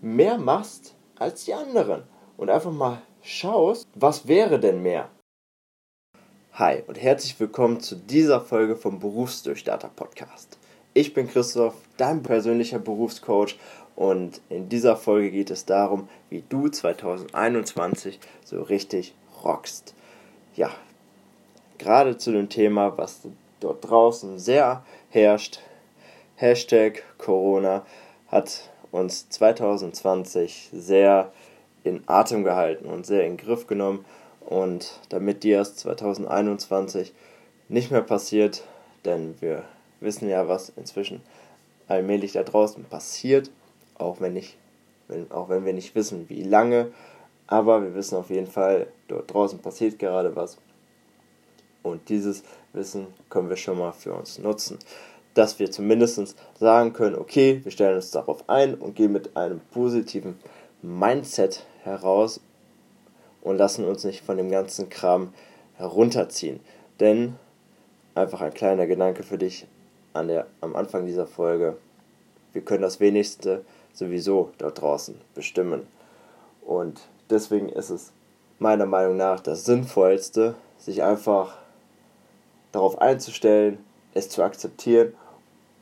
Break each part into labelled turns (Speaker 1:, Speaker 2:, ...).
Speaker 1: mehr machst als die anderen und einfach mal schaust, was wäre denn mehr? Hi und herzlich willkommen zu dieser Folge vom Berufsdurchstarter Podcast. Ich bin Christoph, dein persönlicher Berufscoach und in dieser Folge geht es darum, wie du 2021 so richtig rockst. Ja, gerade zu dem Thema, was dort draußen sehr herrscht, Hashtag Corona, hat uns 2020 sehr in Atem gehalten und sehr in Griff genommen. Und damit dir es 2021 nicht mehr passiert, denn wir wissen ja, was inzwischen allmählich da draußen passiert, auch wenn, nicht, wenn, auch wenn wir nicht wissen, wie lange, aber wir wissen auf jeden Fall, dort draußen passiert gerade was. Und dieses Wissen können wir schon mal für uns nutzen dass wir zumindest sagen können, okay, wir stellen uns darauf ein und gehen mit einem positiven Mindset heraus und lassen uns nicht von dem ganzen Kram herunterziehen. Denn, einfach ein kleiner Gedanke für dich an der, am Anfang dieser Folge, wir können das wenigste sowieso dort draußen bestimmen. Und deswegen ist es meiner Meinung nach das Sinnvollste, sich einfach darauf einzustellen, es zu akzeptieren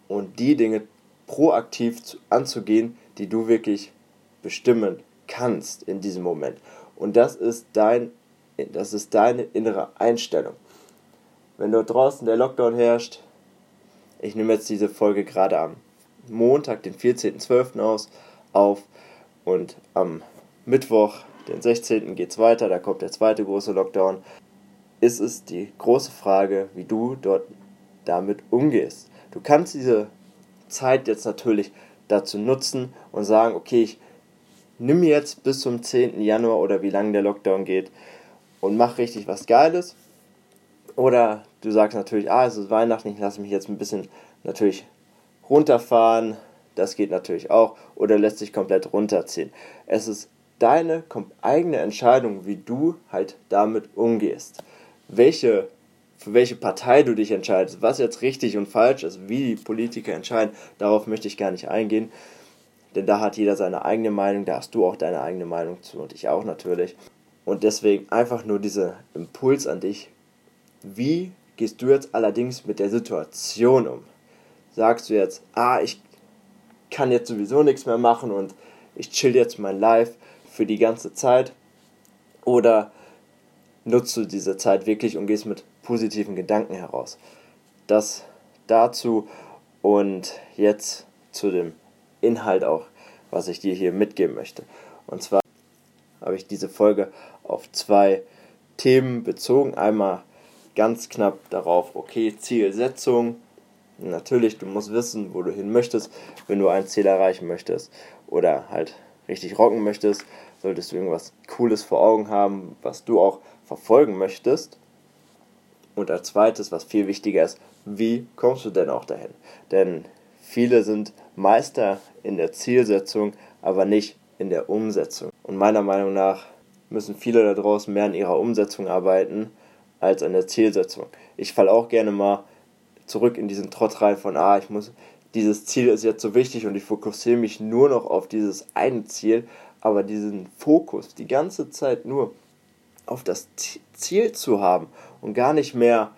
Speaker 1: und die Dinge proaktiv anzugehen, die du wirklich bestimmen kannst in diesem Moment. Und das ist dein das ist deine innere Einstellung. Wenn dort draußen der Lockdown herrscht, ich nehme jetzt diese Folge gerade am Montag, den 14.12. aus, auf und am Mittwoch, den 16. geht es weiter, da kommt der zweite große Lockdown, ist es die große Frage, wie du dort damit umgehst. Du kannst diese Zeit jetzt natürlich dazu nutzen und sagen, okay, ich nimm jetzt bis zum 10. Januar oder wie lange der Lockdown geht und mach richtig was Geiles. Oder du sagst natürlich, ah, es ist Weihnachten, ich lasse mich jetzt ein bisschen natürlich runterfahren. Das geht natürlich auch. Oder lässt sich komplett runterziehen. Es ist deine eigene Entscheidung, wie du halt damit umgehst. Welche für welche Partei du dich entscheidest, was jetzt richtig und falsch ist, wie die Politiker entscheiden, darauf möchte ich gar nicht eingehen. Denn da hat jeder seine eigene Meinung, da hast du auch deine eigene Meinung zu und ich auch natürlich. Und deswegen einfach nur dieser Impuls an dich. Wie gehst du jetzt allerdings mit der Situation um? Sagst du jetzt, ah, ich kann jetzt sowieso nichts mehr machen und ich chill jetzt mein Life für die ganze Zeit? Oder nutzt du diese Zeit wirklich und gehst mit positiven Gedanken heraus. Das dazu und jetzt zu dem Inhalt auch, was ich dir hier mitgeben möchte. Und zwar habe ich diese Folge auf zwei Themen bezogen. Einmal ganz knapp darauf, okay, Zielsetzung. Natürlich, du musst wissen, wo du hin möchtest, wenn du ein Ziel erreichen möchtest oder halt richtig rocken möchtest, solltest du irgendwas Cooles vor Augen haben, was du auch verfolgen möchtest. Und als zweites, was viel wichtiger ist, wie kommst du denn auch dahin? Denn viele sind Meister in der Zielsetzung, aber nicht in der Umsetzung. Und meiner Meinung nach müssen viele da draußen mehr an ihrer Umsetzung arbeiten als an der Zielsetzung. Ich falle auch gerne mal zurück in diesen Trott rein von, ah, ich muss, dieses Ziel ist jetzt so wichtig und ich fokussiere mich nur noch auf dieses eine Ziel, aber diesen Fokus die ganze Zeit nur auf das Ziel zu haben und gar nicht mehr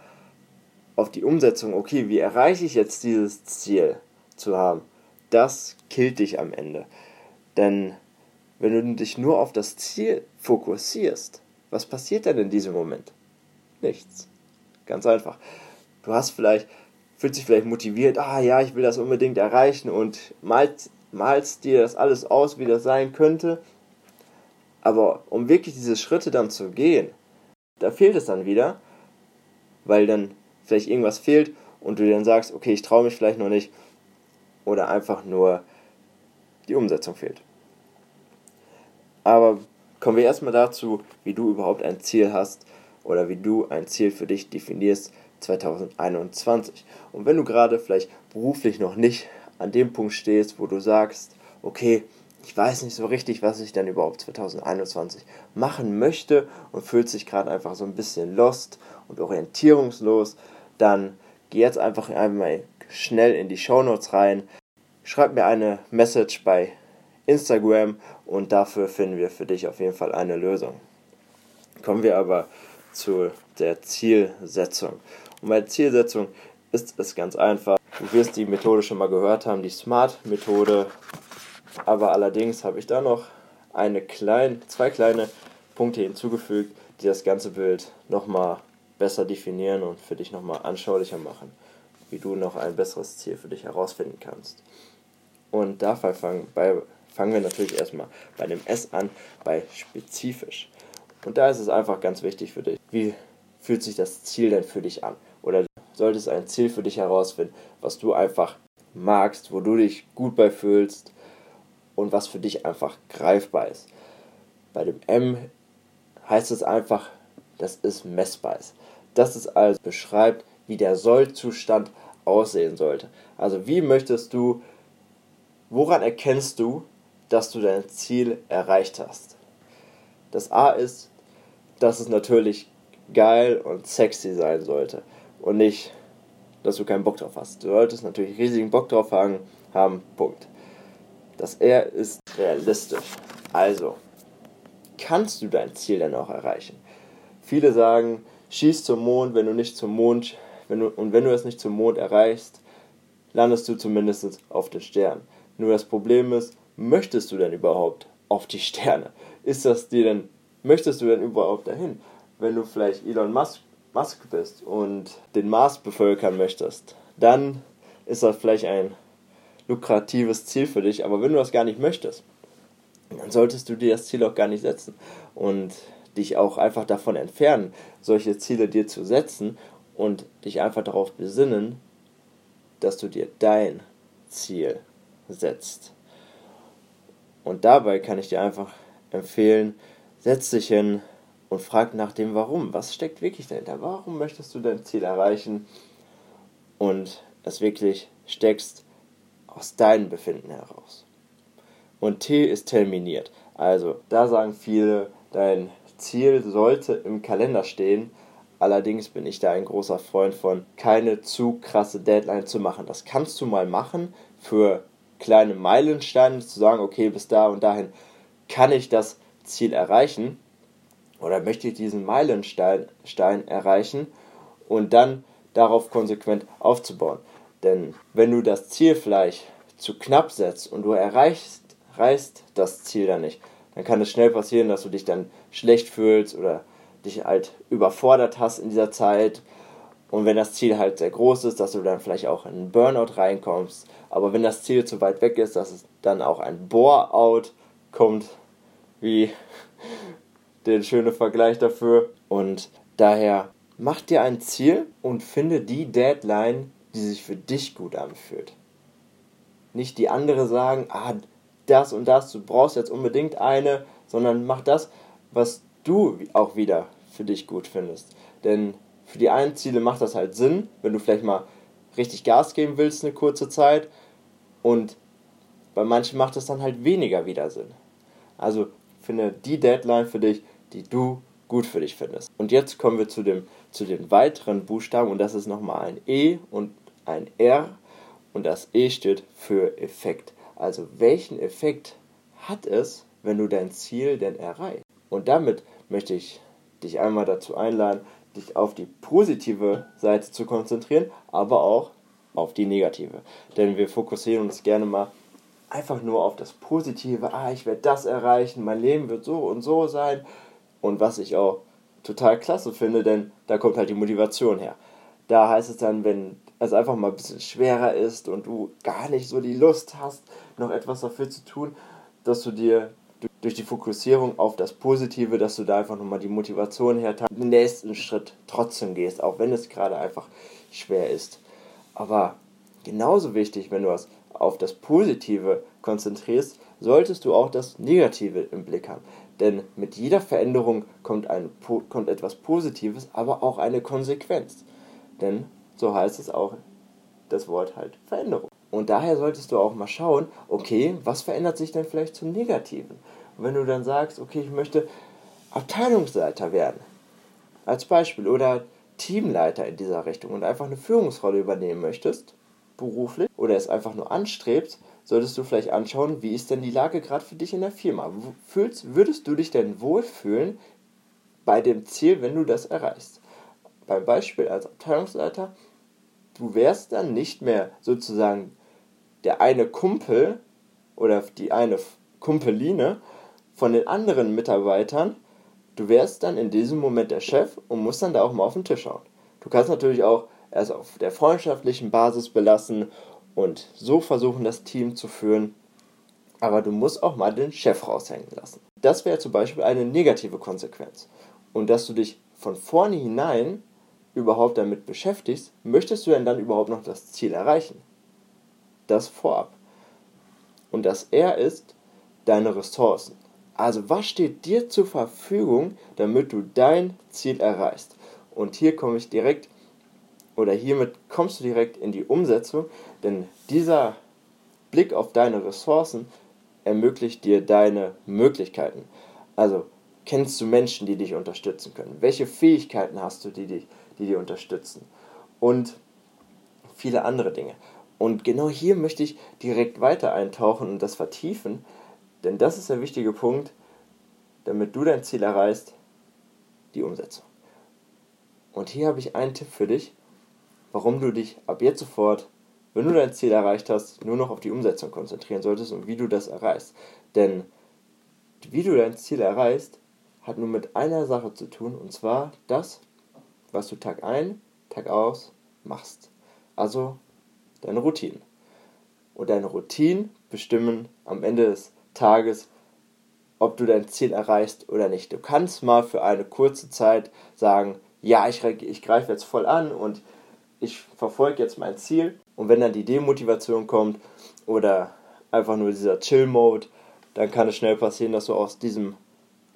Speaker 1: auf die Umsetzung, okay, wie erreiche ich jetzt dieses Ziel zu haben, das killt dich am Ende. Denn wenn du dich nur auf das Ziel fokussierst, was passiert denn in diesem Moment? Nichts. Ganz einfach. Du hast vielleicht, fühlst dich vielleicht motiviert, ah ja, ich will das unbedingt erreichen und malst, malst dir das alles aus, wie das sein könnte. Aber um wirklich diese Schritte dann zu gehen, da fehlt es dann wieder, weil dann vielleicht irgendwas fehlt und du dann sagst, okay, ich traue mich vielleicht noch nicht oder einfach nur die Umsetzung fehlt. Aber kommen wir erstmal dazu, wie du überhaupt ein Ziel hast oder wie du ein Ziel für dich definierst 2021. Und wenn du gerade vielleicht beruflich noch nicht an dem Punkt stehst, wo du sagst, okay, ich weiß nicht so richtig, was ich dann überhaupt 2021 machen möchte und fühlt sich gerade einfach so ein bisschen lost und orientierungslos, dann geh jetzt einfach einmal schnell in die Shownotes rein, schreib mir eine Message bei Instagram und dafür finden wir für dich auf jeden Fall eine Lösung. Kommen wir aber zu der Zielsetzung. Und bei Zielsetzung ist es ganz einfach. Du wirst die Methode schon mal gehört haben, die SMART-Methode. Aber allerdings habe ich da noch eine klein, zwei kleine Punkte hinzugefügt, die das ganze Bild nochmal besser definieren und für dich nochmal anschaulicher machen, wie du noch ein besseres Ziel für dich herausfinden kannst. Und dafür fangen, bei, fangen wir natürlich erstmal bei dem S an, bei spezifisch. Und da ist es einfach ganz wichtig für dich, wie fühlt sich das Ziel denn für dich an? Oder solltest ein Ziel für dich herausfinden, was du einfach magst, wo du dich gut bei fühlst und was für dich einfach greifbar ist. Bei dem M heißt es einfach, dass es messbar ist. Das ist also beschreibt, wie der Sollzustand aussehen sollte. Also wie möchtest du, woran erkennst du, dass du dein Ziel erreicht hast? Das A ist, dass es natürlich geil und sexy sein sollte und nicht, dass du keinen Bock drauf hast. Du solltest natürlich riesigen Bock drauf haben Punkt. Das R ist realistisch. Also, kannst du dein Ziel denn auch erreichen? Viele sagen, schieß zum Mond, wenn du nicht zum Mond, wenn du, und wenn du es nicht zum Mond erreichst, landest du zumindest auf den Sternen. Nur das Problem ist, möchtest du denn überhaupt auf die Sterne? Ist das dir denn, möchtest du denn überhaupt dahin? Wenn du vielleicht Elon Musk, Musk bist und den Mars bevölkern möchtest, dann ist das vielleicht ein lukratives Ziel für dich, aber wenn du das gar nicht möchtest, dann solltest du dir das Ziel auch gar nicht setzen und dich auch einfach davon entfernen, solche Ziele dir zu setzen und dich einfach darauf besinnen, dass du dir dein Ziel setzt. Und dabei kann ich dir einfach empfehlen, setz dich hin und frag nach dem Warum. Was steckt wirklich dahinter? Warum möchtest du dein Ziel erreichen? Und es wirklich steckst aus deinem Befinden heraus. Und T ist terminiert. Also, da sagen viele, dein Ziel sollte im Kalender stehen. Allerdings bin ich da ein großer Freund von, keine zu krasse Deadline zu machen. Das kannst du mal machen für kleine Meilensteine, zu sagen, okay, bis da und dahin kann ich das Ziel erreichen oder möchte ich diesen Meilenstein Stein erreichen und dann darauf konsequent aufzubauen. Denn wenn du das Ziel vielleicht zu knapp setzt und du erreichst, erreichst das Ziel dann nicht, dann kann es schnell passieren, dass du dich dann schlecht fühlst oder dich halt überfordert hast in dieser Zeit. Und wenn das Ziel halt sehr groß ist, dass du dann vielleicht auch in einen Burnout reinkommst. Aber wenn das Ziel zu weit weg ist, dass es dann auch ein Bore-out kommt, wie der schöne Vergleich dafür. Und daher mach dir ein Ziel und finde die Deadline, die sich für dich gut anfühlt. Nicht die andere sagen, ah, das und das, du brauchst jetzt unbedingt eine, sondern mach das, was du auch wieder für dich gut findest. Denn für die einen Ziele macht das halt Sinn, wenn du vielleicht mal richtig Gas geben willst eine kurze Zeit und bei manchen macht es dann halt weniger wieder Sinn. Also finde die Deadline für dich, die du gut für dich findest. Und jetzt kommen wir zu, dem, zu den weiteren Buchstaben und das ist nochmal ein E und ein R und das E steht für Effekt. Also welchen Effekt hat es, wenn du dein Ziel denn erreichst? Und damit möchte ich dich einmal dazu einladen, dich auf die positive Seite zu konzentrieren, aber auch auf die negative. Denn wir fokussieren uns gerne mal einfach nur auf das Positive. Ah, ich werde das erreichen, mein Leben wird so und so sein. Und was ich auch total klasse finde, denn da kommt halt die Motivation her. Da heißt es dann, wenn es einfach mal ein bisschen schwerer ist und du gar nicht so die Lust hast, noch etwas dafür zu tun, dass du dir durch die Fokussierung auf das Positive, dass du da einfach nochmal die Motivation her den nächsten Schritt trotzdem gehst, auch wenn es gerade einfach schwer ist. Aber genauso wichtig, wenn du es auf das Positive konzentrierst, solltest du auch das Negative im Blick haben. Denn mit jeder Veränderung kommt, ein, kommt etwas Positives, aber auch eine Konsequenz. Denn so heißt es auch das Wort halt Veränderung. Und daher solltest du auch mal schauen, okay, was verändert sich denn vielleicht zum Negativen? Und wenn du dann sagst, okay, ich möchte Abteilungsleiter werden, als Beispiel, oder Teamleiter in dieser Richtung und einfach eine Führungsrolle übernehmen möchtest, beruflich, oder es einfach nur anstrebst, solltest du vielleicht anschauen, wie ist denn die Lage gerade für dich in der Firma? Fühlst, würdest du dich denn wohlfühlen bei dem Ziel, wenn du das erreichst? Beim Beispiel als Abteilungsleiter, du wärst dann nicht mehr sozusagen der eine Kumpel oder die eine Kumpeline von den anderen Mitarbeitern, du wärst dann in diesem Moment der Chef und musst dann da auch mal auf den Tisch schauen. Du kannst natürlich auch erst auf der freundschaftlichen Basis belassen und so versuchen, das Team zu führen. Aber du musst auch mal den Chef raushängen lassen. Das wäre zum Beispiel eine negative Konsequenz. Und dass du dich von vornherein überhaupt damit beschäftigst, möchtest du denn dann überhaupt noch das Ziel erreichen? Das vorab. Und das R ist deine Ressourcen. Also was steht dir zur Verfügung, damit du dein Ziel erreichst? Und hier komme ich direkt oder hiermit kommst du direkt in die Umsetzung, denn dieser Blick auf deine Ressourcen ermöglicht dir deine Möglichkeiten. Also kennst du Menschen, die dich unterstützen können? Welche Fähigkeiten hast du, die, dich, die dir unterstützen? Und viele andere Dinge. Und genau hier möchte ich direkt weiter eintauchen und das vertiefen, denn das ist der wichtige Punkt, damit du dein Ziel erreichst, die Umsetzung. Und hier habe ich einen Tipp für dich, warum du dich ab jetzt sofort, wenn du dein Ziel erreicht hast, nur noch auf die Umsetzung konzentrieren solltest und wie du das erreichst. Denn wie du dein Ziel erreichst, hat nur mit einer Sache zu tun, und zwar das, was du Tag ein, Tag aus machst. Also deine Routinen. Und deine Routinen bestimmen am Ende des Tages, ob du dein Ziel erreichst oder nicht. Du kannst mal für eine kurze Zeit sagen, ja, ich, ich greife jetzt voll an und ich verfolge jetzt mein Ziel. Und wenn dann die Demotivation kommt oder einfach nur dieser Chill-Mode, dann kann es schnell passieren, dass du aus diesem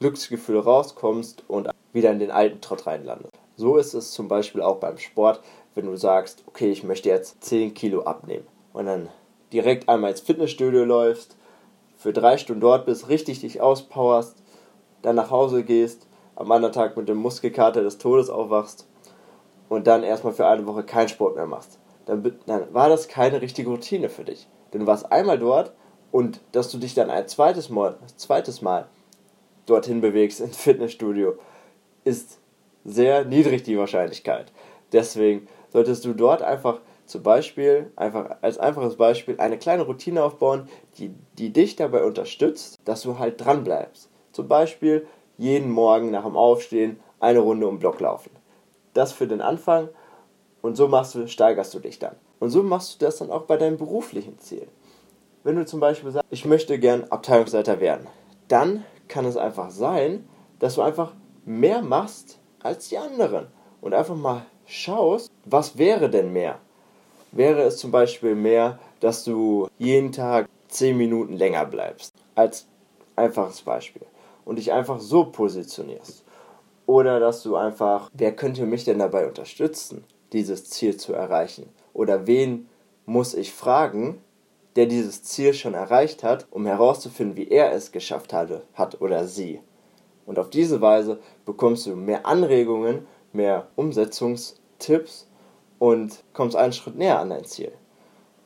Speaker 1: Glücksgefühl rauskommst und wieder in den alten Trott reinlandest. So ist es zum Beispiel auch beim Sport, wenn du sagst, okay, ich möchte jetzt 10 Kilo abnehmen und dann direkt einmal ins Fitnessstudio läufst, für drei Stunden dort bist, richtig dich auspowerst, dann nach Hause gehst, am anderen Tag mit dem Muskelkater des Todes aufwachst und dann erstmal für eine Woche keinen Sport mehr machst, dann, dann war das keine richtige Routine für dich. Denn du warst einmal dort und dass du dich dann ein zweites Mal, zweites Mal dorthin bewegst ins Fitnessstudio, ist sehr niedrig die Wahrscheinlichkeit. Deswegen solltest du dort einfach zum Beispiel, einfach als einfaches Beispiel, eine kleine Routine aufbauen, die, die dich dabei unterstützt, dass du halt dran bleibst. Zum Beispiel jeden Morgen nach dem Aufstehen eine Runde um Block laufen das für den Anfang und so machst du, steigerst du dich dann. Und so machst du das dann auch bei deinen beruflichen Zielen. Wenn du zum Beispiel sagst, ich möchte gern Abteilungsleiter werden, dann kann es einfach sein, dass du einfach mehr machst als die anderen und einfach mal schaust, was wäre denn mehr? Wäre es zum Beispiel mehr, dass du jeden Tag 10 Minuten länger bleibst? Als einfaches Beispiel. Und dich einfach so positionierst. Oder dass du einfach, wer könnte mich denn dabei unterstützen, dieses Ziel zu erreichen? Oder wen muss ich fragen, der dieses Ziel schon erreicht hat, um herauszufinden, wie er es geschafft hatte, hat oder sie. Und auf diese Weise bekommst du mehr Anregungen, mehr Umsetzungstipps und kommst einen Schritt näher an dein Ziel.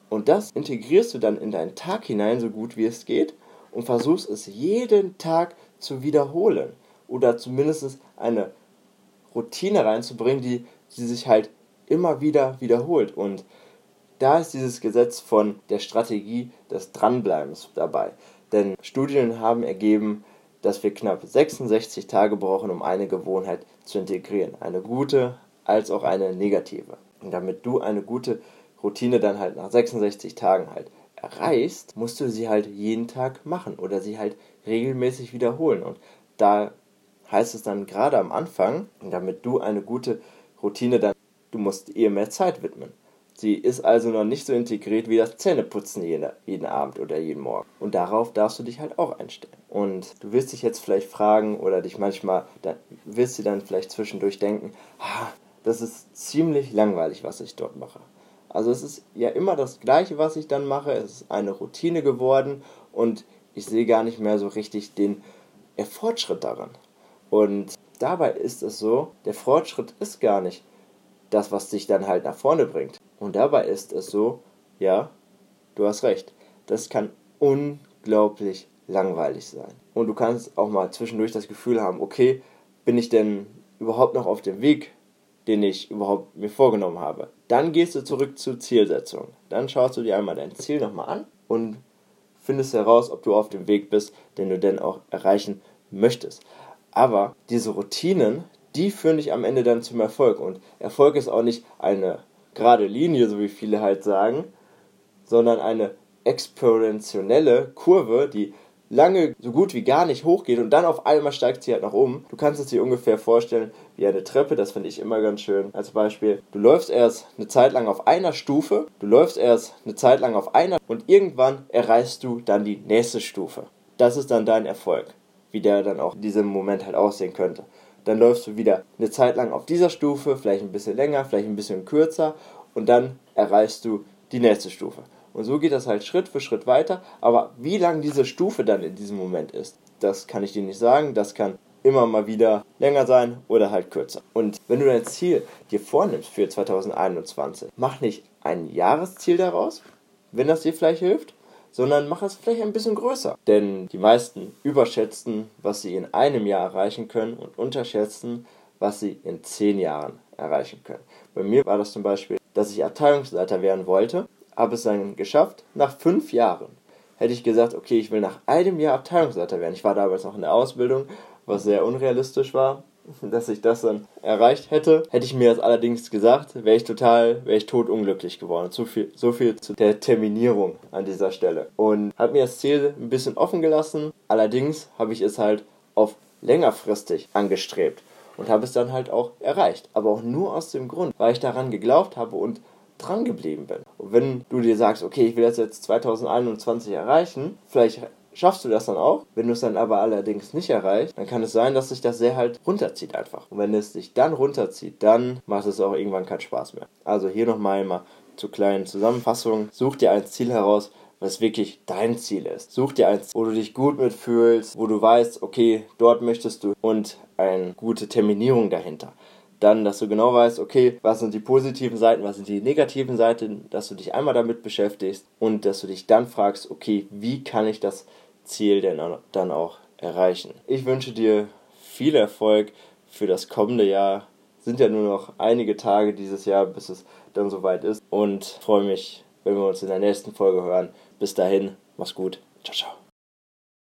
Speaker 1: Und das integrierst du dann in deinen Tag hinein, so gut wie es geht, und versuchst es jeden Tag zu wiederholen oder zumindest eine Routine reinzubringen, die, die sich halt immer wieder wiederholt. Und da ist dieses Gesetz von der Strategie des Dranbleibens dabei. Denn Studien haben ergeben, dass wir knapp 66 Tage brauchen, um eine Gewohnheit zu integrieren. Eine gute als auch eine negative. Und damit du eine gute Routine dann halt nach 66 Tagen halt erreichst, musst du sie halt jeden Tag machen oder sie halt regelmäßig wiederholen. Und da heißt es dann gerade am Anfang, damit du eine gute Routine dann, du musst ihr mehr Zeit widmen. Sie ist also noch nicht so integriert wie das Zähneputzen jeden, jeden Abend oder jeden Morgen. Und darauf darfst du dich halt auch einstellen. Und du wirst dich jetzt vielleicht fragen oder dich manchmal, da wirst du dann vielleicht zwischendurch denken, ah, das ist ziemlich langweilig, was ich dort mache. Also es ist ja immer das Gleiche, was ich dann mache. Es ist eine Routine geworden und ich sehe gar nicht mehr so richtig den Fortschritt daran. Und dabei ist es so, der Fortschritt ist gar nicht das, was dich dann halt nach vorne bringt. Und dabei ist es so, ja, du hast recht. das kann unglaublich langweilig sein. Und du kannst auch mal zwischendurch das Gefühl haben, okay, bin ich denn überhaupt noch auf dem Weg, den ich überhaupt mir vorgenommen habe? Dann gehst du zurück zur Zielsetzung. Dann schaust du dir einmal dein Ziel nochmal an und findest heraus, ob du auf dem Weg bist, den du denn auch erreichen möchtest. Aber diese Routinen, die führen dich am Ende dann zum Erfolg. Und Erfolg ist auch nicht eine gerade Linie, so wie viele halt sagen, sondern eine exponentielle Kurve, die lange so gut wie gar nicht hochgeht und dann auf einmal steigt sie halt nach oben. Du kannst es dir ungefähr vorstellen wie eine Treppe, das finde ich immer ganz schön. Als Beispiel, du läufst erst eine Zeit lang auf einer Stufe, du läufst erst eine Zeit lang auf einer und irgendwann erreichst du dann die nächste Stufe. Das ist dann dein Erfolg, wie der dann auch in diesem Moment halt aussehen könnte. Dann läufst du wieder eine Zeit lang auf dieser Stufe, vielleicht ein bisschen länger, vielleicht ein bisschen kürzer und dann erreichst du die nächste Stufe. Und so geht das halt Schritt für Schritt weiter. Aber wie lang diese Stufe dann in diesem Moment ist, das kann ich dir nicht sagen. Das kann immer mal wieder länger sein oder halt kürzer. Und wenn du dein Ziel dir vornimmst für 2021, mach nicht ein Jahresziel daraus, wenn das dir vielleicht hilft, sondern mach es vielleicht ein bisschen größer. Denn die meisten überschätzen, was sie in einem Jahr erreichen können und unterschätzen, was sie in zehn Jahren erreichen können. Bei mir war das zum Beispiel, dass ich Abteilungsleiter werden wollte habe es dann geschafft. Nach fünf Jahren hätte ich gesagt, okay, ich will nach einem Jahr Abteilungsleiter werden. Ich war damals noch in der Ausbildung, was sehr unrealistisch war, dass ich das dann erreicht hätte. Hätte ich mir das allerdings gesagt, wäre ich total, wäre ich totunglücklich geworden. So viel, so viel zu der Terminierung an dieser Stelle. Und habe mir das Ziel ein bisschen offen gelassen. Allerdings habe ich es halt auf längerfristig angestrebt und habe es dann halt auch erreicht. Aber auch nur aus dem Grund, weil ich daran geglaubt habe und dran geblieben bin. Und wenn du dir sagst, okay, ich will das jetzt 2021 erreichen, vielleicht schaffst du das dann auch. Wenn du es dann aber allerdings nicht erreichst, dann kann es sein, dass sich das sehr halt runterzieht einfach. Und wenn es sich dann runterzieht, dann macht es auch irgendwann keinen Spaß mehr. Also hier nochmal mal zur kleinen Zusammenfassung. Such dir ein Ziel heraus, was wirklich dein Ziel ist. Such dir eins, wo du dich gut mitfühlst, wo du weißt, okay, dort möchtest du und eine gute Terminierung dahinter dann, dass du genau weißt, okay, was sind die positiven Seiten, was sind die negativen Seiten, dass du dich einmal damit beschäftigst und dass du dich dann fragst, okay, wie kann ich das Ziel denn dann auch erreichen? Ich wünsche dir viel Erfolg für das kommende Jahr. Sind ja nur noch einige Tage dieses Jahr, bis es dann soweit ist und freue mich, wenn wir uns in der nächsten Folge hören. Bis dahin, mach's gut. Ciao, ciao.